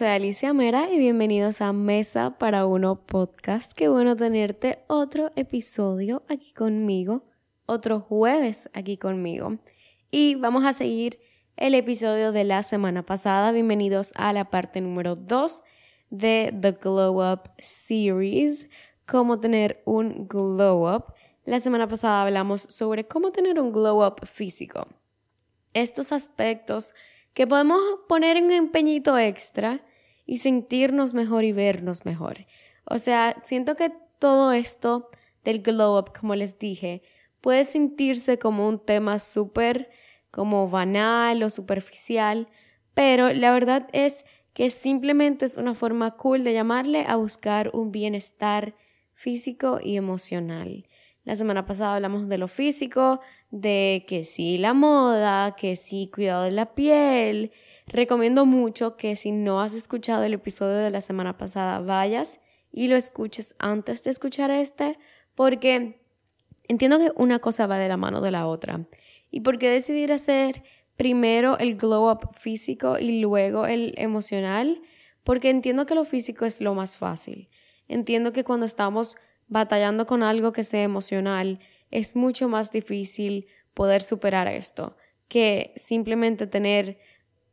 soy Alicia Mera y bienvenidos a Mesa para Uno Podcast. Qué bueno tenerte otro episodio aquí conmigo, otro jueves aquí conmigo. Y vamos a seguir el episodio de la semana pasada. Bienvenidos a la parte número 2 de The Glow Up Series, cómo tener un glow up. La semana pasada hablamos sobre cómo tener un glow up físico. Estos aspectos que podemos poner un empeñito extra y sentirnos mejor y vernos mejor. O sea, siento que todo esto del glow up, como les dije, puede sentirse como un tema súper como banal o superficial, pero la verdad es que simplemente es una forma cool de llamarle a buscar un bienestar físico y emocional. La semana pasada hablamos de lo físico, de que sí la moda, que sí cuidado de la piel. Recomiendo mucho que si no has escuchado el episodio de la semana pasada, vayas y lo escuches antes de escuchar este, porque entiendo que una cosa va de la mano de la otra. ¿Y por qué decidir hacer primero el glow up físico y luego el emocional? Porque entiendo que lo físico es lo más fácil. Entiendo que cuando estamos batallando con algo que sea emocional, es mucho más difícil poder superar esto que simplemente tener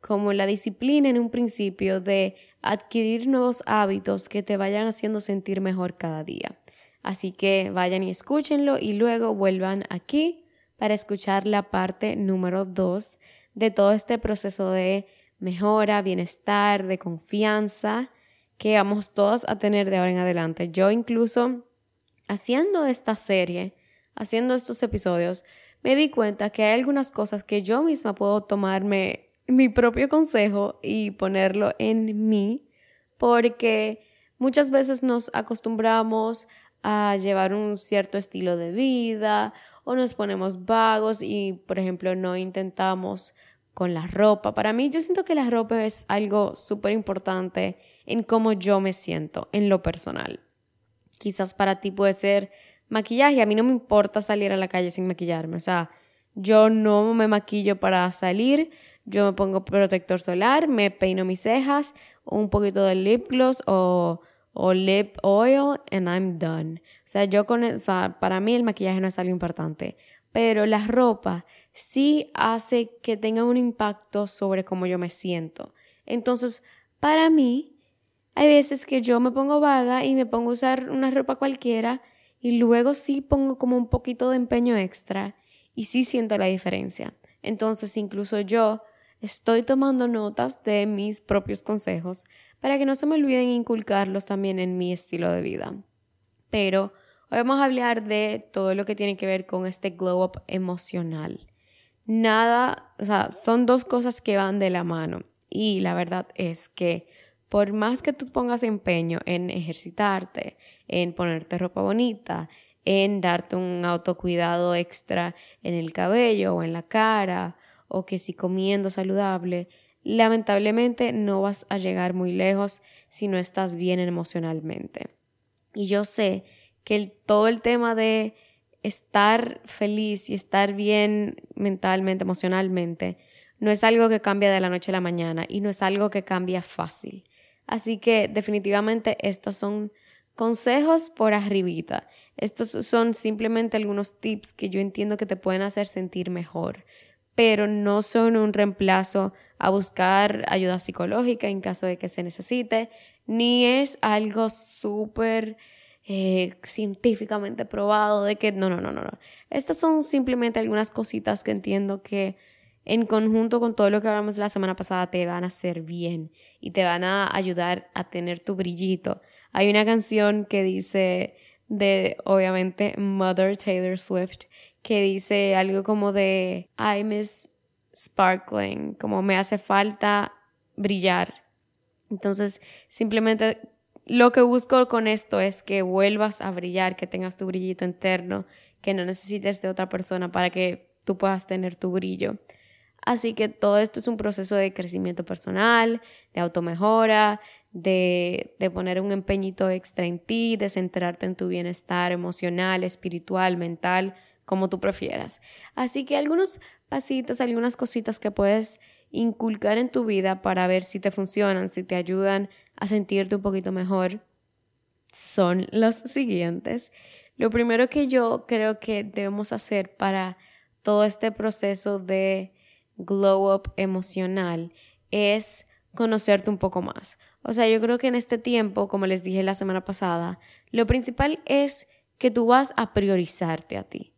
como la disciplina en un principio de adquirir nuevos hábitos que te vayan haciendo sentir mejor cada día. Así que vayan y escúchenlo y luego vuelvan aquí para escuchar la parte número 2 de todo este proceso de mejora, bienestar, de confianza que vamos todos a tener de ahora en adelante. Yo incluso haciendo esta serie, haciendo estos episodios, me di cuenta que hay algunas cosas que yo misma puedo tomarme mi propio consejo y ponerlo en mí, porque muchas veces nos acostumbramos a llevar un cierto estilo de vida o nos ponemos vagos y, por ejemplo, no intentamos con la ropa. Para mí, yo siento que la ropa es algo súper importante en cómo yo me siento en lo personal. Quizás para ti puede ser maquillaje. A mí no me importa salir a la calle sin maquillarme. O sea, yo no me maquillo para salir. Yo me pongo protector solar, me peino mis cejas, un poquito de lip gloss o, o lip oil and I'm done. O sea, yo con, o sea, para mí el maquillaje no es algo importante. Pero la ropa sí hace que tenga un impacto sobre cómo yo me siento. Entonces, para mí, hay veces que yo me pongo vaga y me pongo a usar una ropa cualquiera y luego sí pongo como un poquito de empeño extra y sí siento la diferencia. Entonces incluso yo estoy tomando notas de mis propios consejos para que no se me olviden inculcarlos también en mi estilo de vida. Pero hoy vamos a hablar de todo lo que tiene que ver con este glow up emocional. Nada, o sea, son dos cosas que van de la mano y la verdad es que por más que tú pongas empeño en ejercitarte, en ponerte ropa bonita, en darte un autocuidado extra en el cabello o en la cara, o que si comiendo saludable, lamentablemente no vas a llegar muy lejos si no estás bien emocionalmente. Y yo sé que todo el tema de estar feliz y estar bien mentalmente, emocionalmente, no es algo que cambia de la noche a la mañana y no es algo que cambia fácil. Así que definitivamente estos son consejos por arribita. Estos son simplemente algunos tips que yo entiendo que te pueden hacer sentir mejor, pero no son un reemplazo a buscar ayuda psicológica en caso de que se necesite, ni es algo súper eh, científicamente probado de que no, no, no, no, no. Estas son simplemente algunas cositas que entiendo que en conjunto con todo lo que hablamos la semana pasada, te van a hacer bien y te van a ayudar a tener tu brillito. Hay una canción que dice de, obviamente, Mother Taylor Swift, que dice algo como de, I miss sparkling, como me hace falta brillar. Entonces, simplemente lo que busco con esto es que vuelvas a brillar, que tengas tu brillito interno, que no necesites de otra persona para que tú puedas tener tu brillo. Así que todo esto es un proceso de crecimiento personal, de automejora, de, de poner un empeñito extra en ti, de centrarte en tu bienestar emocional, espiritual, mental, como tú prefieras. Así que algunos pasitos, algunas cositas que puedes inculcar en tu vida para ver si te funcionan, si te ayudan a sentirte un poquito mejor, son los siguientes. Lo primero que yo creo que debemos hacer para todo este proceso de glow up emocional es conocerte un poco más. O sea, yo creo que en este tiempo, como les dije la semana pasada, lo principal es que tú vas a priorizarte a ti.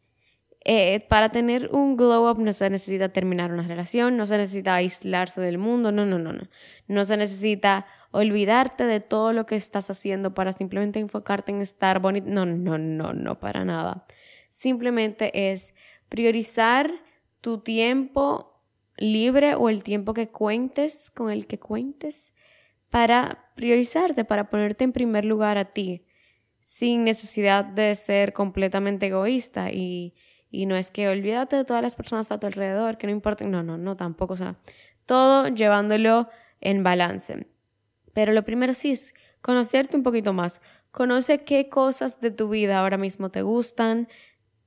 Eh, para tener un glow up no se necesita terminar una relación, no se necesita aislarse del mundo, no, no, no, no. No se necesita olvidarte de todo lo que estás haciendo para simplemente enfocarte en estar bonito. No, no, no, no, para nada. Simplemente es priorizar tu tiempo libre o el tiempo que cuentes, con el que cuentes, para priorizarte, para ponerte en primer lugar a ti, sin necesidad de ser completamente egoísta y y no es que olvídate de todas las personas a tu alrededor, que no importa. No, no, no, tampoco. O sea, todo llevándolo en balance. Pero lo primero sí es conocerte un poquito más. Conoce qué cosas de tu vida ahora mismo te gustan.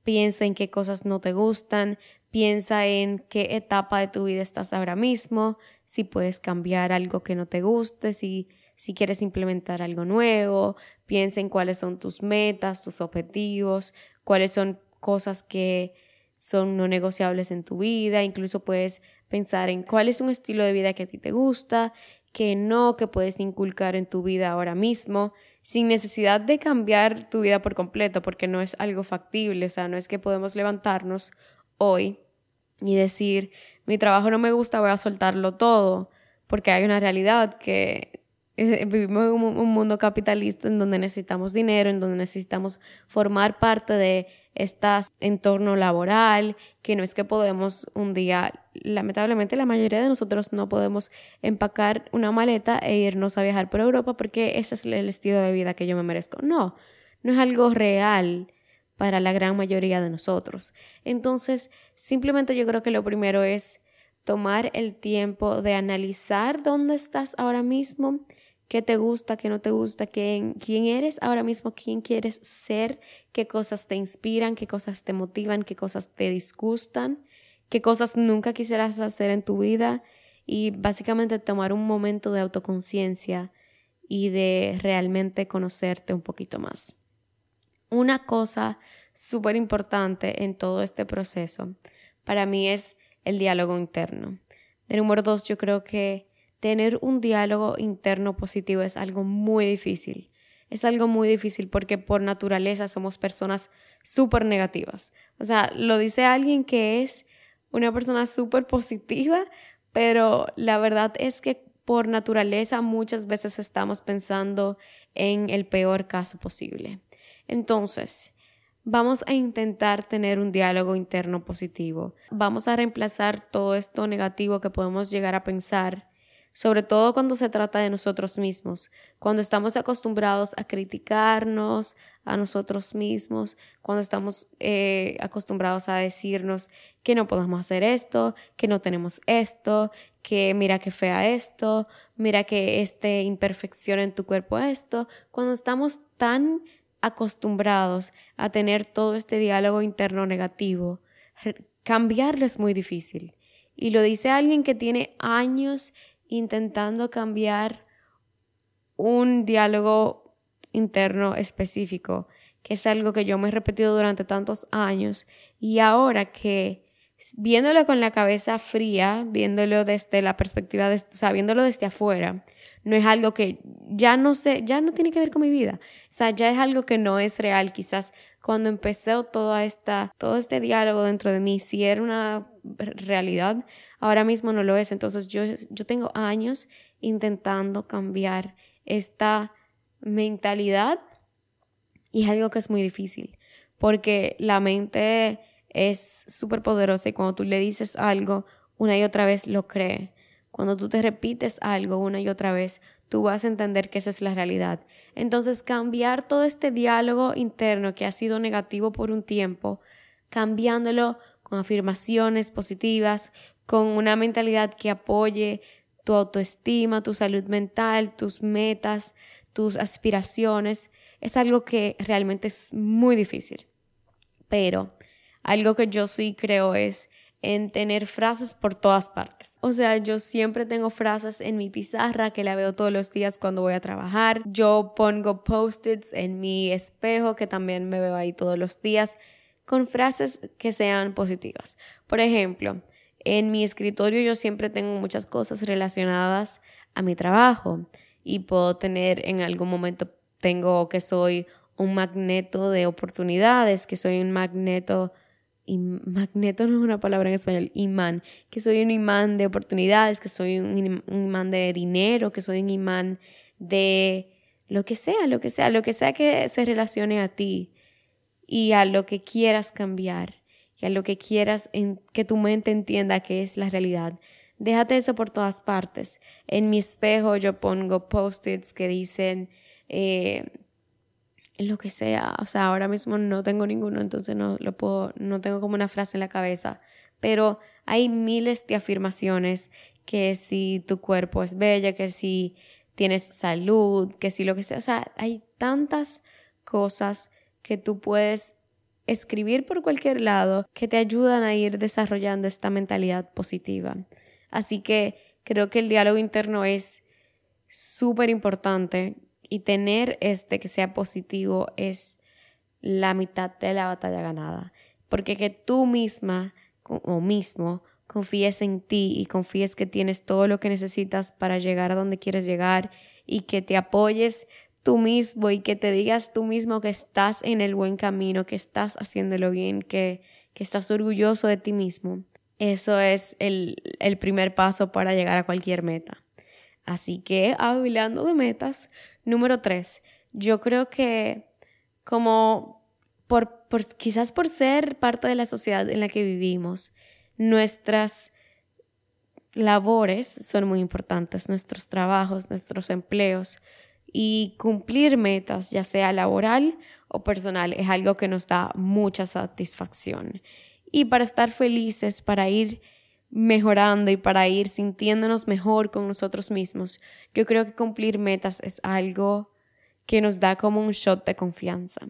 Piensa en qué cosas no te gustan. Piensa en qué etapa de tu vida estás ahora mismo. Si puedes cambiar algo que no te guste. Si, si quieres implementar algo nuevo. Piensa en cuáles son tus metas, tus objetivos. Cuáles son cosas que son no negociables en tu vida, incluso puedes pensar en cuál es un estilo de vida que a ti te gusta, que no, que puedes inculcar en tu vida ahora mismo, sin necesidad de cambiar tu vida por completo, porque no es algo factible, o sea, no es que podemos levantarnos hoy y decir, mi trabajo no me gusta, voy a soltarlo todo, porque hay una realidad que vivimos en un mundo capitalista en donde necesitamos dinero, en donde necesitamos formar parte de este entorno laboral, que no es que podemos un día, lamentablemente la mayoría de nosotros no podemos empacar una maleta e irnos a viajar por Europa porque ese es el estilo de vida que yo me merezco. No, no es algo real para la gran mayoría de nosotros. Entonces, simplemente yo creo que lo primero es tomar el tiempo de analizar dónde estás ahora mismo qué te gusta, qué no te gusta, quién, quién eres ahora mismo, quién quieres ser, qué cosas te inspiran, qué cosas te motivan, qué cosas te disgustan, qué cosas nunca quisieras hacer en tu vida y básicamente tomar un momento de autoconciencia y de realmente conocerte un poquito más. Una cosa súper importante en todo este proceso para mí es el diálogo interno. De número dos, yo creo que tener un diálogo interno positivo es algo muy difícil. Es algo muy difícil porque por naturaleza somos personas súper negativas. O sea, lo dice alguien que es una persona súper positiva, pero la verdad es que por naturaleza muchas veces estamos pensando en el peor caso posible. Entonces, vamos a intentar tener un diálogo interno positivo. Vamos a reemplazar todo esto negativo que podemos llegar a pensar sobre todo cuando se trata de nosotros mismos, cuando estamos acostumbrados a criticarnos a nosotros mismos, cuando estamos eh, acostumbrados a decirnos que no podemos hacer esto, que no tenemos esto, que mira que fea esto, mira que este imperfección en tu cuerpo esto, cuando estamos tan acostumbrados a tener todo este diálogo interno negativo, cambiarlo es muy difícil. Y lo dice alguien que tiene años intentando cambiar un diálogo interno específico, que es algo que yo me he repetido durante tantos años y ahora que viéndolo con la cabeza fría, viéndolo desde la perspectiva, de, o sea, viéndolo desde afuera, no es algo que ya no sé, ya no tiene que ver con mi vida. O sea, ya es algo que no es real. Quizás cuando empecé toda esta, todo este diálogo dentro de mí, si era una realidad, ahora mismo no lo es. Entonces yo, yo tengo años intentando cambiar esta mentalidad y es algo que es muy difícil porque la mente es súper poderosa y cuando tú le dices algo una y otra vez lo cree. Cuando tú te repites algo una y otra vez, tú vas a entender que esa es la realidad. Entonces, cambiar todo este diálogo interno que ha sido negativo por un tiempo, cambiándolo con afirmaciones positivas, con una mentalidad que apoye tu autoestima, tu salud mental, tus metas, tus aspiraciones, es algo que realmente es muy difícil. Pero algo que yo sí creo es en tener frases por todas partes. O sea, yo siempre tengo frases en mi pizarra que la veo todos los días cuando voy a trabajar. Yo pongo post-its en mi espejo que también me veo ahí todos los días con frases que sean positivas. Por ejemplo, en mi escritorio yo siempre tengo muchas cosas relacionadas a mi trabajo y puedo tener en algún momento tengo que soy un magneto de oportunidades, que soy un magneto y magneto no es una palabra en español, imán, que soy un imán de oportunidades, que soy un, imán de dinero, que soy un imán de lo que sea, lo que sea, lo que sea que se relacione a ti y a lo que quieras cambiar y a lo que quieras que tu mente entienda que es la realidad. Déjate eso por todas partes. En mi espejo yo pongo post-its que dicen eh, lo que sea. O sea, ahora mismo no tengo ninguno, entonces no lo puedo, no tengo como una frase en la cabeza. Pero hay miles de afirmaciones que si tu cuerpo es bella, que si tienes salud, que si lo que sea. O sea, hay tantas cosas que tú puedes escribir por cualquier lado que te ayudan a ir desarrollando esta mentalidad positiva. Así que creo que el diálogo interno es súper importante y tener este que sea positivo es la mitad de la batalla ganada. Porque que tú misma o mismo confíes en ti y confíes que tienes todo lo que necesitas para llegar a donde quieres llegar y que te apoyes tú mismo y que te digas tú mismo que estás en el buen camino, que estás haciéndolo bien, que, que estás orgulloso de ti mismo. Eso es el, el primer paso para llegar a cualquier meta. Así que, hablando de metas, número tres, yo creo que como por, quizás por ser parte de la sociedad en la que vivimos, nuestras labores son muy importantes, nuestros trabajos, nuestros empleos y cumplir metas, ya sea laboral o personal, es algo que nos da mucha satisfacción. Y para estar felices, para ir mejorando y para ir sintiéndonos mejor con nosotros mismos, yo creo que cumplir metas es algo que nos da como un shot de confianza.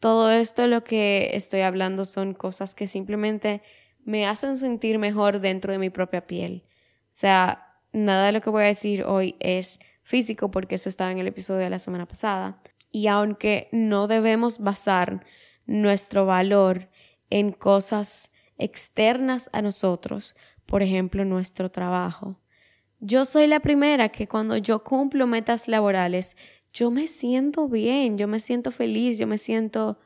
Todo esto lo que estoy hablando son cosas que simplemente me hacen sentir mejor dentro de mi propia piel. O sea, nada de lo que voy a decir hoy es físico porque eso estaba en el episodio de la semana pasada. Y aunque no debemos basar nuestro valor en cosas externas a nosotros, por ejemplo, nuestro trabajo. Yo soy la primera que cuando yo cumplo metas laborales, yo me siento bien, yo me siento feliz, yo me siento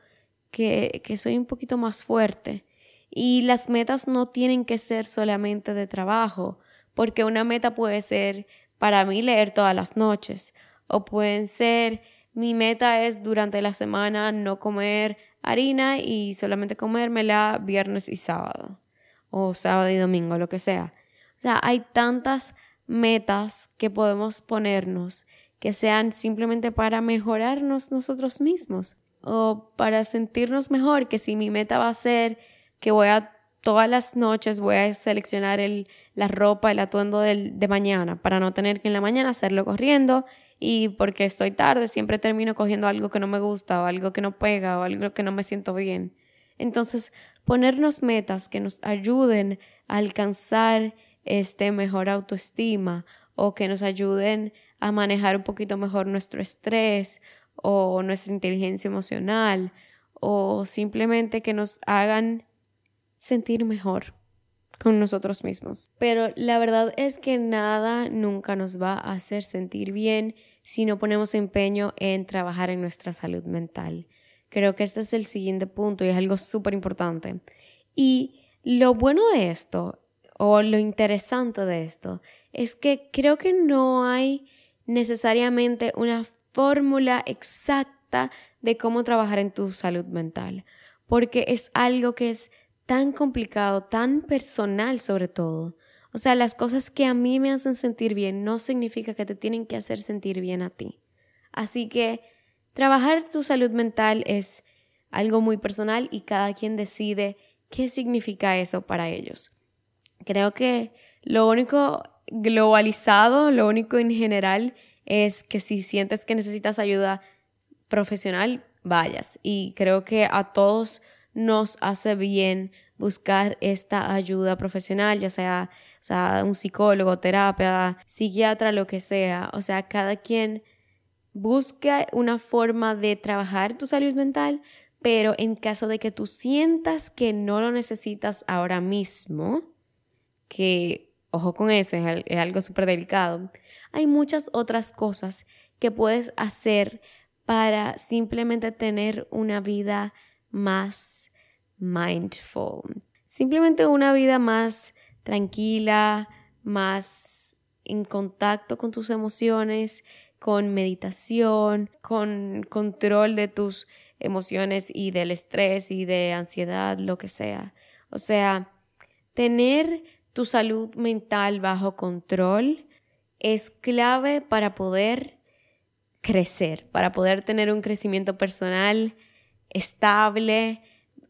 que, que soy un poquito más fuerte. Y las metas no tienen que ser solamente de trabajo, porque una meta puede ser para mí leer todas las noches, o pueden ser mi meta es durante la semana no comer harina y solamente comérmela viernes y sábado, o sábado y domingo, lo que sea. O sea, hay tantas metas que podemos ponernos que sean simplemente para mejorarnos nosotros mismos o para sentirnos mejor, que si mi meta va a ser que voy a todas las noches voy a seleccionar el, la ropa, el atuendo del, de mañana para no tener que en la mañana hacerlo corriendo y porque estoy tarde siempre termino cogiendo algo que no me gusta o algo que no pega o algo que no me siento bien. Entonces, ponernos metas que nos ayuden a alcanzar este mejor autoestima o que nos ayuden a manejar un poquito mejor nuestro estrés o nuestra inteligencia emocional o simplemente que nos hagan sentir mejor con nosotros mismos. Pero la verdad es que nada nunca nos va a hacer sentir bien si no ponemos empeño en trabajar en nuestra salud mental. Creo que este es el siguiente punto y es algo súper importante. Y lo bueno de esto, o lo interesante de esto, es que creo que no hay necesariamente una fórmula exacta de cómo trabajar en tu salud mental, porque es algo que es tan complicado, tan personal sobre todo. O sea, las cosas que a mí me hacen sentir bien no significa que te tienen que hacer sentir bien a ti. Así que trabajar tu salud mental es algo muy personal y cada quien decide qué significa eso para ellos. Creo que lo único globalizado, lo único en general es que si sientes que necesitas ayuda profesional, vayas. Y creo que a todos nos hace bien buscar esta ayuda profesional, ya sea, sea un psicólogo, terapia, psiquiatra, lo que sea. O sea, cada quien busca una forma de trabajar tu salud mental, pero en caso de que tú sientas que no lo necesitas ahora mismo, que, ojo con eso, es, es algo súper delicado, hay muchas otras cosas que puedes hacer para simplemente tener una vida más mindful. Simplemente una vida más tranquila, más en contacto con tus emociones, con meditación, con control de tus emociones y del estrés y de ansiedad, lo que sea. O sea, tener tu salud mental bajo control es clave para poder crecer, para poder tener un crecimiento personal estable,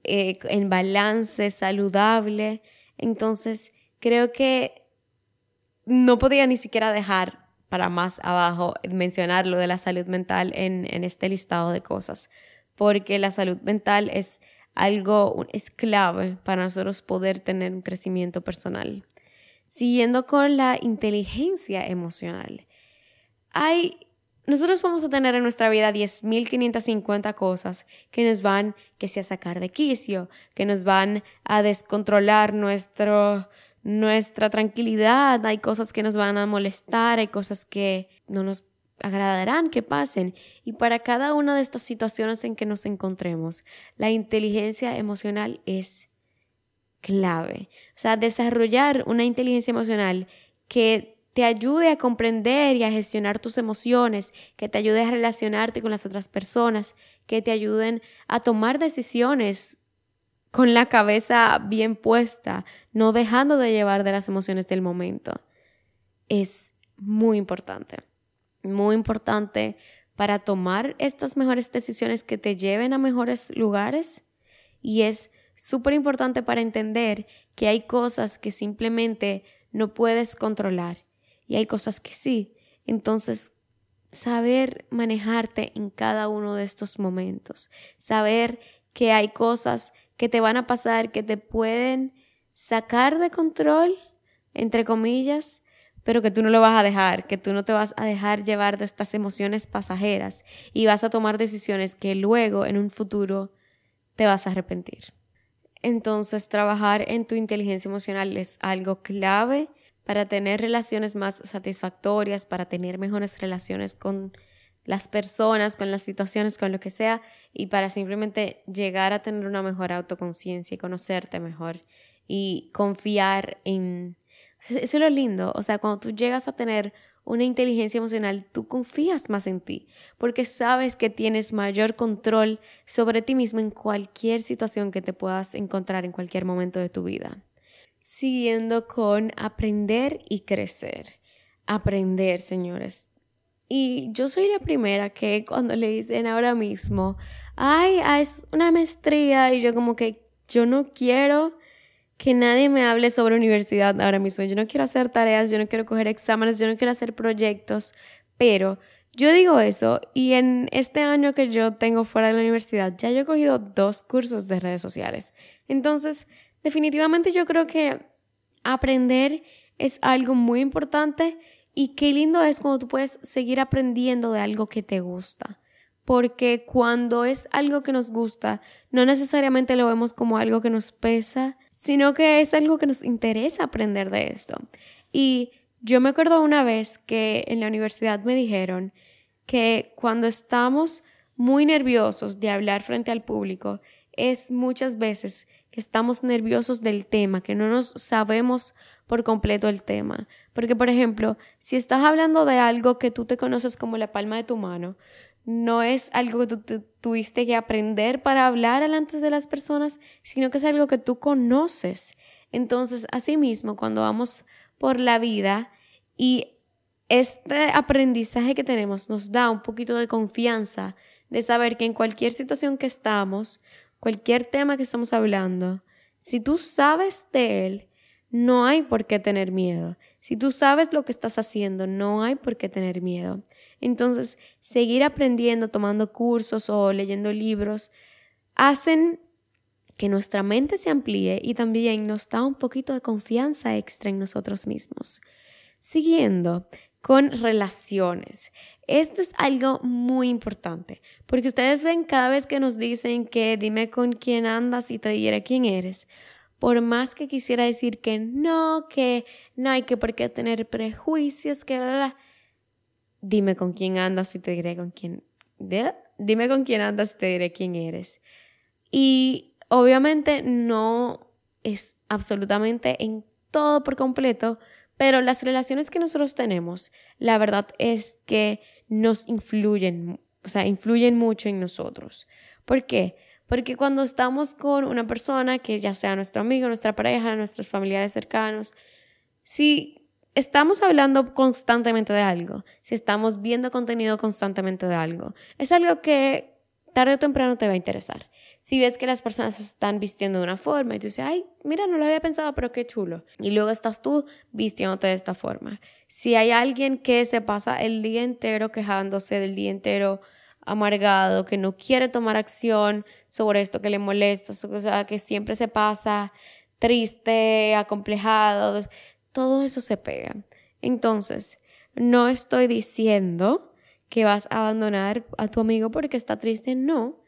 eh, en balance, saludable. Entonces, creo que no podía ni siquiera dejar para más abajo mencionar lo de la salud mental en, en este listado de cosas, porque la salud mental es algo, es clave para nosotros poder tener un crecimiento personal. Siguiendo con la inteligencia emocional. Hay nosotros vamos a tener en nuestra vida 10.550 cosas que nos van, que sea sacar de quicio, que nos van a descontrolar nuestro, nuestra tranquilidad, hay cosas que nos van a molestar, hay cosas que no nos agradarán que pasen. Y para cada una de estas situaciones en que nos encontremos, la inteligencia emocional es clave. O sea, desarrollar una inteligencia emocional que te ayude a comprender y a gestionar tus emociones, que te ayude a relacionarte con las otras personas, que te ayuden a tomar decisiones con la cabeza bien puesta, no dejando de llevar de las emociones del momento. Es muy importante, muy importante para tomar estas mejores decisiones que te lleven a mejores lugares y es súper importante para entender que hay cosas que simplemente no puedes controlar y hay cosas que sí. Entonces, saber manejarte en cada uno de estos momentos, saber que hay cosas que te van a pasar, que te pueden sacar de control, entre comillas, pero que tú no lo vas a dejar, que tú no te vas a dejar llevar de estas emociones pasajeras y vas a tomar decisiones que luego en un futuro te vas a arrepentir. Entonces, trabajar en tu inteligencia emocional es algo clave para tener relaciones más satisfactorias, para tener mejores relaciones con las personas, con las situaciones, con lo que sea, y para simplemente llegar a tener una mejor autoconciencia y conocerte mejor y confiar en... Eso es lo lindo, o sea, cuando tú llegas a tener una inteligencia emocional, tú confías más en ti, porque sabes que tienes mayor control sobre ti mismo en cualquier situación que te puedas encontrar en cualquier momento de tu vida siguiendo con aprender y crecer. Aprender, señores. Y yo soy la primera que cuando le dicen ahora mismo, ay, ah, es una maestría, y yo como que yo no quiero que nadie me hable sobre universidad ahora mismo. Yo no quiero hacer tareas, yo no quiero coger exámenes, yo no quiero hacer proyectos, pero yo digo eso y en este año que yo tengo fuera de la universidad ya yo he cogido dos cursos de redes sociales. Entonces, definitivamente yo creo que aprender es algo muy importante y qué lindo es cuando tú puedes seguir aprendiendo de algo que te gusta. Porque cuando es algo que nos gusta, no necesariamente lo vemos como algo que nos pesa, sino que es algo que nos interesa aprender de esto. Y yo me acuerdo una vez que en la universidad me dijeron que cuando estamos muy nerviosos de hablar frente al público, es muchas veces que estamos nerviosos del tema, que no nos sabemos por completo el tema. Porque, por ejemplo, si estás hablando de algo que tú te conoces como la palma de tu mano, no es algo que tú tuviste que aprender para hablar delante de las personas, sino que es algo que tú conoces. Entonces, asimismo, cuando vamos por la vida y este aprendizaje que tenemos nos da un poquito de confianza de saber que en cualquier situación que estamos, cualquier tema que estamos hablando, si tú sabes de él, no hay por qué tener miedo. Si tú sabes lo que estás haciendo, no hay por qué tener miedo. Entonces, seguir aprendiendo, tomando cursos o leyendo libros, hacen que nuestra mente se amplíe y también nos da un poquito de confianza extra en nosotros mismos. Siguiendo con relaciones. Esto es algo muy importante, porque ustedes ven cada vez que nos dicen que dime con quién andas y te diré quién eres. Por más que quisiera decir que no, que no hay que por qué tener prejuicios, que la, dime con quién andas y te diré con quién. Dime con quién andas y te diré quién eres. Y obviamente no es absolutamente en todo por completo, pero las relaciones que nosotros tenemos, la verdad es que nos influyen, o sea, influyen mucho en nosotros. ¿Por qué? Porque cuando estamos con una persona que ya sea nuestro amigo, nuestra pareja, nuestros familiares cercanos, si estamos hablando constantemente de algo, si estamos viendo contenido constantemente de algo, es algo que tarde o temprano te va a interesar. Si ves que las personas están vistiendo de una forma y tú dices, ay, mira, no lo había pensado, pero qué chulo. Y luego estás tú vistiéndote de esta forma. Si hay alguien que se pasa el día entero quejándose del día entero amargado, que no quiere tomar acción sobre esto que le molesta, o sea, que siempre se pasa triste, acomplejado, todo eso se pega. Entonces, no estoy diciendo que vas a abandonar a tu amigo porque está triste, no,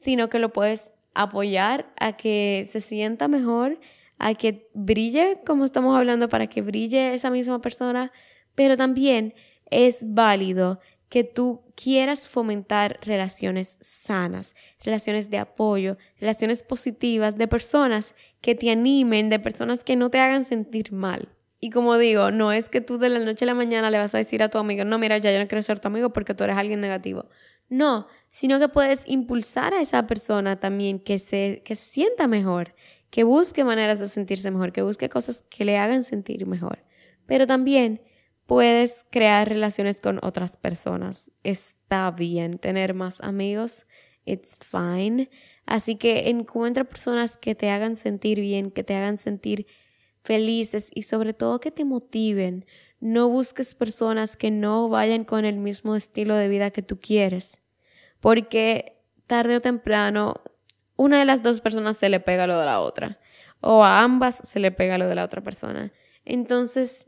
sino que lo puedes apoyar a que se sienta mejor, a que brille, como estamos hablando, para que brille esa misma persona, pero también es válido que tú quieras fomentar relaciones sanas, relaciones de apoyo, relaciones positivas de personas que te animen, de personas que no te hagan sentir mal. Y como digo, no es que tú de la noche a la mañana le vas a decir a tu amigo, no, mira, ya yo no quiero ser tu amigo porque tú eres alguien negativo. No, sino que puedes impulsar a esa persona también que se, que se sienta mejor, que busque maneras de sentirse mejor, que busque cosas que le hagan sentir mejor. Pero también puedes crear relaciones con otras personas. Está bien tener más amigos. It's fine. Así que encuentra personas que te hagan sentir bien, que te hagan sentir felices y sobre todo que te motiven. No busques personas que no vayan con el mismo estilo de vida que tú quieres, porque tarde o temprano una de las dos personas se le pega lo de la otra, o a ambas se le pega lo de la otra persona. Entonces,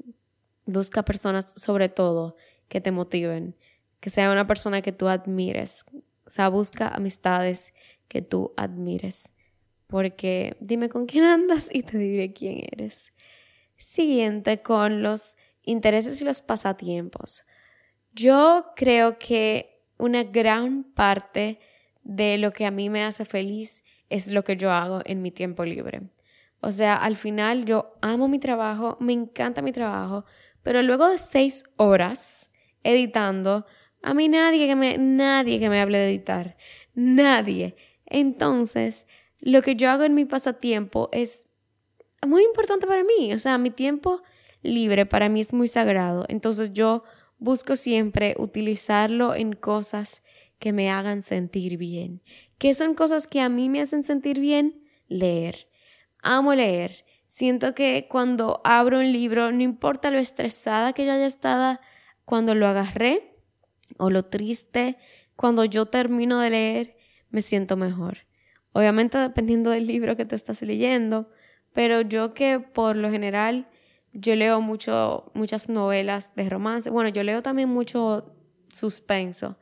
busca personas sobre todo que te motiven, que sea una persona que tú admires, o sea, busca amistades que tú admires porque dime con quién andas y te diré quién eres. Siguiente con los intereses y los pasatiempos. Yo creo que una gran parte de lo que a mí me hace feliz es lo que yo hago en mi tiempo libre. O sea, al final yo amo mi trabajo, me encanta mi trabajo, pero luego de seis horas editando, a mí nadie que me, nadie que me hable de editar, nadie. Entonces, lo que yo hago en mi pasatiempo es muy importante para mí. O sea, mi tiempo libre para mí es muy sagrado. Entonces yo busco siempre utilizarlo en cosas que me hagan sentir bien. ¿Qué son cosas que a mí me hacen sentir bien? Leer. Amo leer. Siento que cuando abro un libro, no importa lo estresada que yo haya estado cuando lo agarré o lo triste, cuando yo termino de leer, me siento mejor. Obviamente dependiendo del libro que te estás leyendo, pero yo que por lo general yo leo mucho, muchas novelas de romance. Bueno, yo leo también mucho suspenso,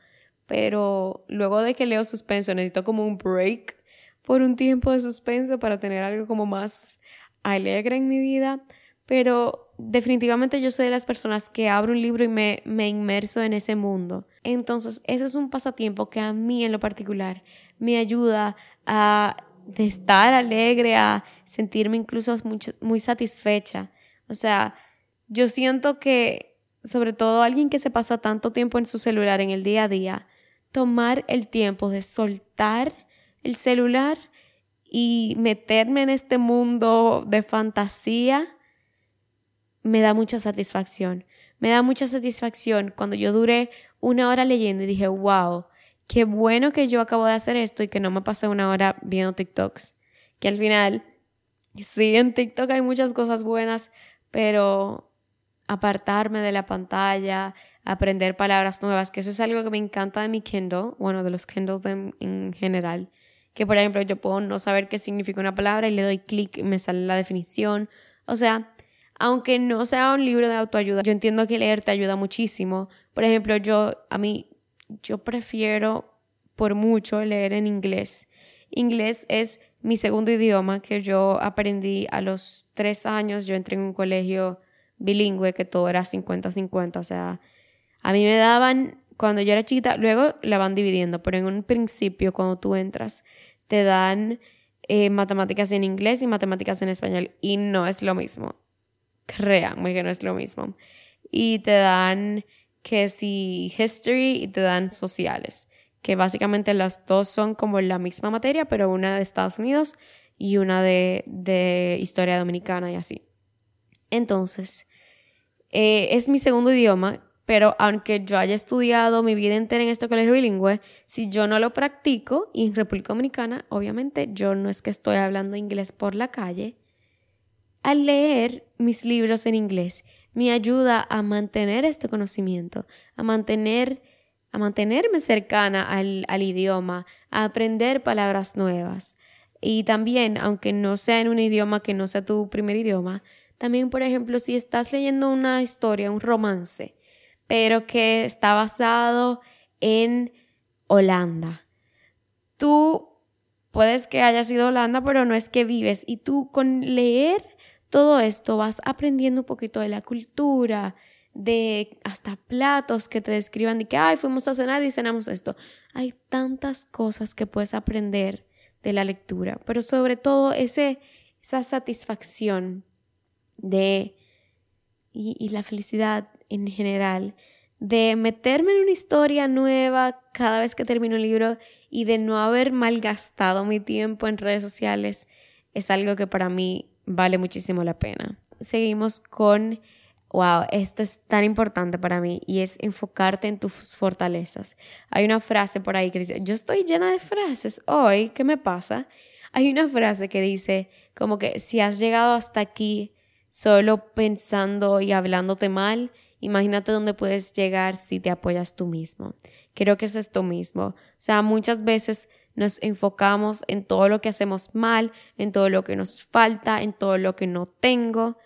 pero luego de que leo suspenso necesito como un break por un tiempo de suspenso para tener algo como más alegre en mi vida. Pero definitivamente yo soy de las personas que abro un libro y me, me inmerso en ese mundo. Entonces, ese es un pasatiempo que a mí en lo particular me ayuda a estar alegre, a sentirme incluso muy, satisfecha. O sea, yo siento que, sobre todo alguien que se pasa tanto tiempo en su celular en el día a día, tomar el tiempo de soltar el celular y meterme en este mundo de fantasía me da mucha satisfacción. Me da mucha satisfacción cuando yo duré una hora leyendo y dije, wow, qué bueno que yo acabo de hacer esto y que no me pasé una hora viendo TikToks. Que al final, sí, en TikTok hay muchas cosas buenas, pero apartarme de la pantalla, aprender palabras nuevas, que eso es algo que me encanta de mi Kindle, bueno, de los Kindles en general, que por ejemplo yo puedo no saber qué significa una palabra y le doy clic y me sale la definición. O sea, aunque no sea un libro de autoayuda, yo entiendo que leer te ayuda muchísimo. Por ejemplo, yo, a mí, yo prefiero por mucho leer en inglés. Inglés es mi segundo idioma que yo aprendí a los tres años. Yo entré en un colegio bilingüe que todo era 50-50. O sea, a mí me daban, cuando yo era chiquita, luego la van dividiendo, pero en un principio, cuando tú entras, te dan eh, matemáticas en inglés y matemáticas en español. Y no es lo mismo. Créanme que no es lo mismo. Y te dan que si history y te dan sociales, que básicamente las dos son como la misma materia, pero una de Estados Unidos y una de, de historia dominicana y así. Entonces, eh, es mi segundo idioma, pero aunque yo haya estudiado mi vida entera en este colegio bilingüe, si yo no lo practico, y en República Dominicana, obviamente yo no es que estoy hablando inglés por la calle, al leer mis libros en inglés me ayuda a mantener este conocimiento, a mantener a mantenerme cercana al, al, idioma, a aprender palabras nuevas. Y también, aunque no sea en un idioma que no sea tu primer idioma, también, por ejemplo, si estás leyendo una historia, un romance, pero que está basado en Holanda, tú puedes que hayas ido a Holanda, pero no es que vives. Y tú con leer todo esto vas aprendiendo un poquito de la cultura, de hasta platos que te describan de que, ay, fuimos a cenar y cenamos esto. Hay tantas cosas que puedes aprender de la lectura, pero sobre todo ese, esa satisfacción de, y, y la felicidad en general, de meterme en una historia nueva cada vez que termino un libro y de no haber malgastado mi tiempo en redes sociales, es algo que para mí vale muchísimo la pena. Seguimos con, wow, esto es tan importante para mí y es enfocarte en tus fortalezas. Hay una frase por ahí que dice, yo estoy llena de frases hoy, ¿qué me pasa? Hay una frase que dice como que si has llegado hasta aquí solo pensando y hablándote mal, imagínate dónde puedes llegar si te apoyas tú mismo. Creo que es esto mismo. O sea, muchas veces nos enfocamos en todo lo que hacemos mal, en todo lo que nos falta, en todo lo que no tengo,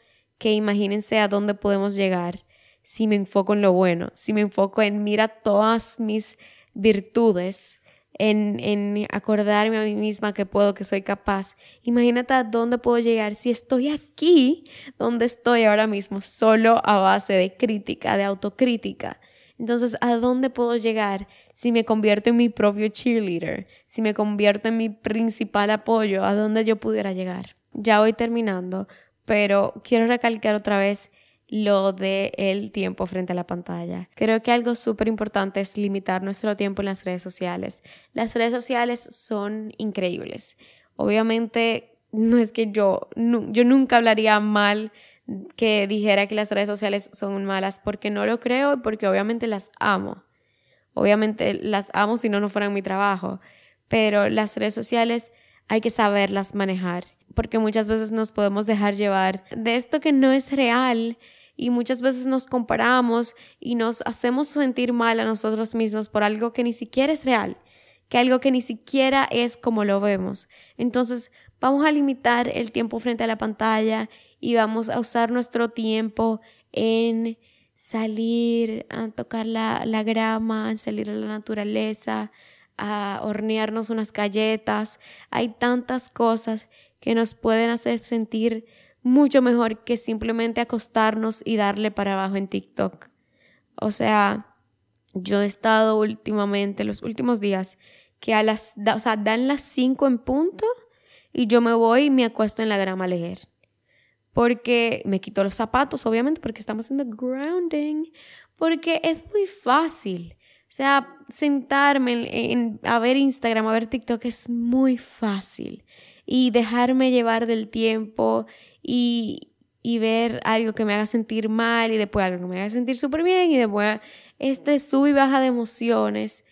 que imagínense a dónde podemos llegar si me enfoco en lo bueno, si me enfoco en mira todas mis virtudes, en, en acordarme a mí misma que puedo, que soy capaz. Imagínate a dónde puedo llegar si estoy aquí, donde estoy ahora mismo, solo a base de crítica, de autocrítica. Entonces, ¿a dónde puedo llegar si me convierto en mi propio cheerleader? Si me convierto en mi principal apoyo, ¿a dónde yo pudiera llegar? Ya voy terminando, pero quiero recalcar otra vez lo de el tiempo frente a la pantalla. Creo que algo súper importante es limitar nuestro tiempo en las redes sociales. Las redes sociales son increíbles. Obviamente, no es que yo, yo nunca hablaría mal que dijera que las redes sociales son malas, porque no lo creo y porque obviamente las amo. Obviamente las amo si no, no fueran mi trabajo. Pero las redes sociales hay que saberlas manejar, porque muchas veces nos podemos dejar llevar de esto que no es real y muchas veces nos comparamos y nos hacemos sentir mal a nosotros mismos por algo que ni siquiera es real, que algo que ni siquiera es como lo vemos. Entonces, vamos a limitar el tiempo frente a la pantalla y vamos a usar nuestro tiempo en salir a tocar la, la grama, en salir a la naturaleza, a hornearnos unas galletas. Hay tantas cosas que nos pueden hacer sentir mucho mejor que simplemente acostarnos y darle para abajo en TikTok. O sea, yo he estado últimamente, los últimos días, que a las, o sea, dan las 5 en punto y yo me voy y me acuesto en la grama a leer porque me quito los zapatos, obviamente, porque estamos haciendo grounding, porque es muy fácil. Sea, sentarme en, a ver Instagram, a ver TikTok es muy fácil. Y dejarme llevar del tiempo y, y ver algo que me haga sentir mal y después algo que me haga sentir súper bien y después este sub y baja de emociones.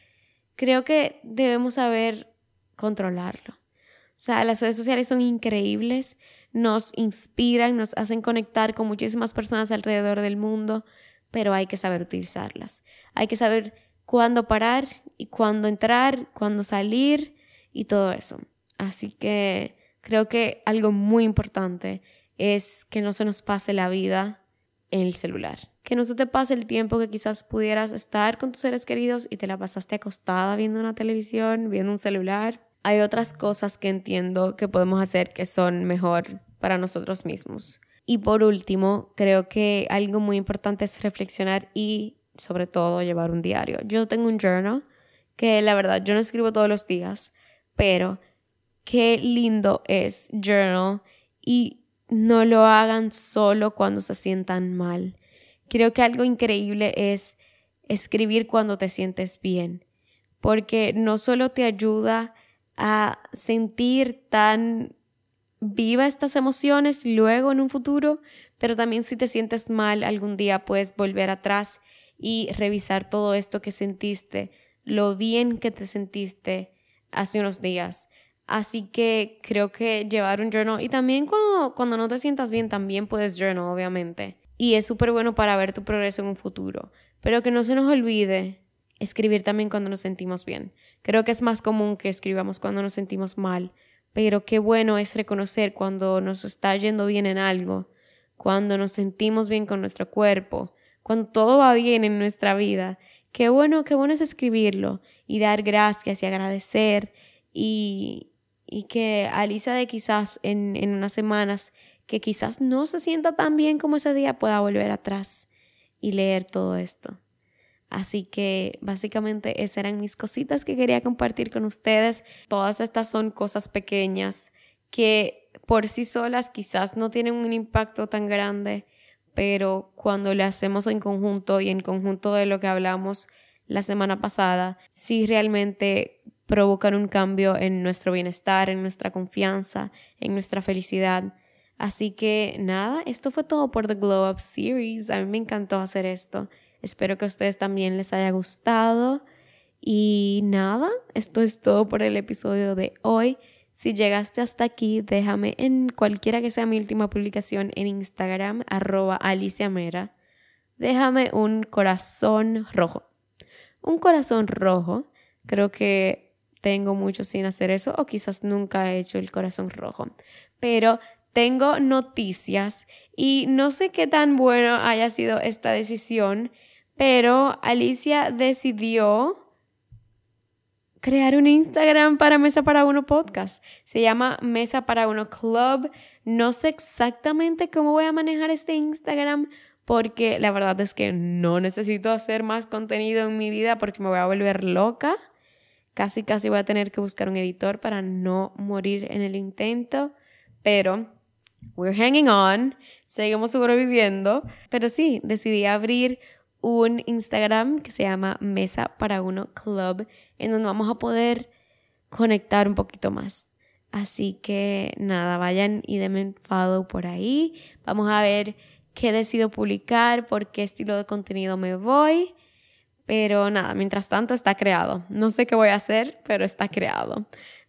Creo que debemos saber controlarlo. O sea, las redes sociales son increíbles, nos inspiran, nos hacen conectar con muchísimas personas alrededor del mundo, pero hay que saber utilizarlas. Hay que saber cuándo parar y cuándo entrar, cuándo salir y todo eso. Así que creo que algo muy importante es que no se nos pase la vida en el celular. Que no se te pase el tiempo que quizás pudieras estar con tus seres queridos y te la pasaste acostada viendo una televisión, viendo un celular. Hay otras cosas que entiendo que podemos hacer que son mejor para nosotros mismos. Y por último, creo que algo muy importante es reflexionar y sobre todo llevar un diario. Yo tengo un journal que la verdad yo no escribo todos los días, pero qué lindo es journal y no lo hagan solo cuando se sientan mal. Creo que algo increíble es escribir cuando te sientes bien, porque no solo te ayuda a sentir tan viva estas emociones luego en un futuro, pero también si te sientes mal algún día puedes volver atrás y revisar todo esto que sentiste, lo bien que te sentiste hace unos días. Así que creo que llevar un journal y también cuando, cuando no te sientas bien también puedes journal, obviamente. Y es súper bueno para ver tu progreso en un futuro. Pero que no se nos olvide escribir también cuando nos sentimos bien. Creo que es más común que escribamos cuando nos sentimos mal, pero qué bueno es reconocer cuando nos está yendo bien en algo, cuando nos sentimos bien con nuestro cuerpo, cuando todo va bien en nuestra vida. Qué bueno, qué bueno es escribirlo y dar gracias y agradecer y, y que Alisa de quizás en, en unas semanas que quizás no se sienta tan bien como ese día pueda volver atrás y leer todo esto. Así que básicamente esas eran mis cositas que quería compartir con ustedes. Todas estas son cosas pequeñas que por sí solas quizás no tienen un impacto tan grande, pero cuando le hacemos en conjunto y en conjunto de lo que hablamos la semana pasada, sí realmente provocan un cambio en nuestro bienestar, en nuestra confianza, en nuestra felicidad. Así que nada, esto fue todo por The Glow Up Series. A mí me encantó hacer esto. Espero que a ustedes también les haya gustado. Y nada, esto es todo por el episodio de hoy. Si llegaste hasta aquí, déjame en cualquiera que sea mi última publicación en Instagram, arroba Alicia Mera. Déjame un corazón rojo. Un corazón rojo. Creo que tengo mucho sin hacer eso o quizás nunca he hecho el corazón rojo. Pero tengo noticias y no sé qué tan bueno haya sido esta decisión pero Alicia decidió crear un Instagram para Mesa para Uno Podcast. Se llama Mesa para Uno Club. No sé exactamente cómo voy a manejar este Instagram porque la verdad es que no necesito hacer más contenido en mi vida porque me voy a volver loca. Casi, casi voy a tener que buscar un editor para no morir en el intento. Pero we're hanging on, seguimos sobreviviendo. Pero sí, decidí abrir un Instagram que se llama Mesa para Uno Club, en donde vamos a poder conectar un poquito más. Así que nada, vayan y denme follow por ahí. Vamos a ver qué decido publicar, por qué estilo de contenido me voy. Pero nada, mientras tanto está creado. No sé qué voy a hacer, pero está creado.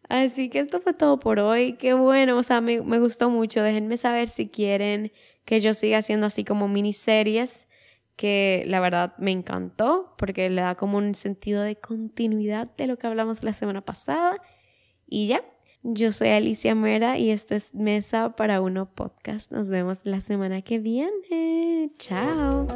Así que esto fue todo por hoy. Qué bueno, o sea, me, gustó mucho. Déjenme saber si quieren que yo siga haciendo así como miniseries que la verdad me encantó porque le da como un sentido de continuidad de lo que hablamos la semana pasada. Y ya, yo soy Alicia Mera y esto es Mesa para Uno Podcast. Nos vemos la semana que viene. Chao.